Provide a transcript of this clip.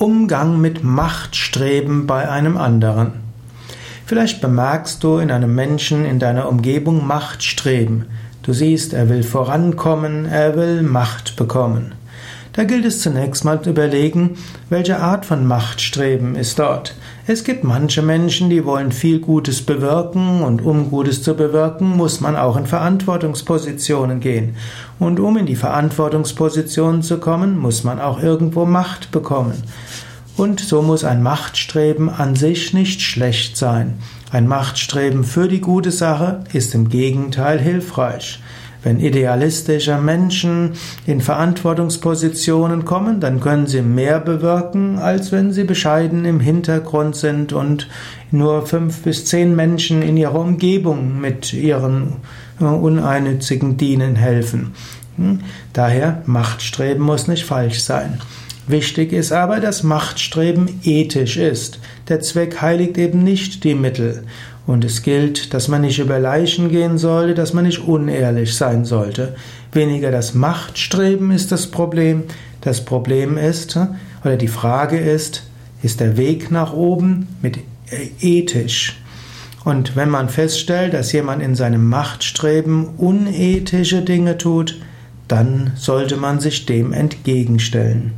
Umgang mit Machtstreben bei einem anderen. Vielleicht bemerkst du in einem Menschen in deiner Umgebung Machtstreben. Du siehst, er will vorankommen, er will Macht bekommen. Da gilt es zunächst mal zu überlegen, welche Art von Machtstreben ist dort. Es gibt manche Menschen, die wollen viel Gutes bewirken und um Gutes zu bewirken, muss man auch in Verantwortungspositionen gehen. Und um in die Verantwortungspositionen zu kommen, muss man auch irgendwo Macht bekommen. Und so muss ein Machtstreben an sich nicht schlecht sein. Ein Machtstreben für die gute Sache ist im Gegenteil hilfreich. Wenn idealistische Menschen in Verantwortungspositionen kommen, dann können sie mehr bewirken, als wenn sie bescheiden im Hintergrund sind und nur fünf bis zehn Menschen in ihrer Umgebung mit ihren äh, uneigennützigen Dienen helfen. Hm? Daher Machtstreben muss nicht falsch sein. Wichtig ist aber, dass Machtstreben ethisch ist. Der Zweck heiligt eben nicht die Mittel. Und es gilt, dass man nicht über Leichen gehen sollte, dass man nicht unehrlich sein sollte. Weniger das Machtstreben ist das Problem. Das Problem ist, oder die Frage ist, ist der Weg nach oben mit äh, ethisch? Und wenn man feststellt, dass jemand in seinem Machtstreben unethische Dinge tut, dann sollte man sich dem entgegenstellen.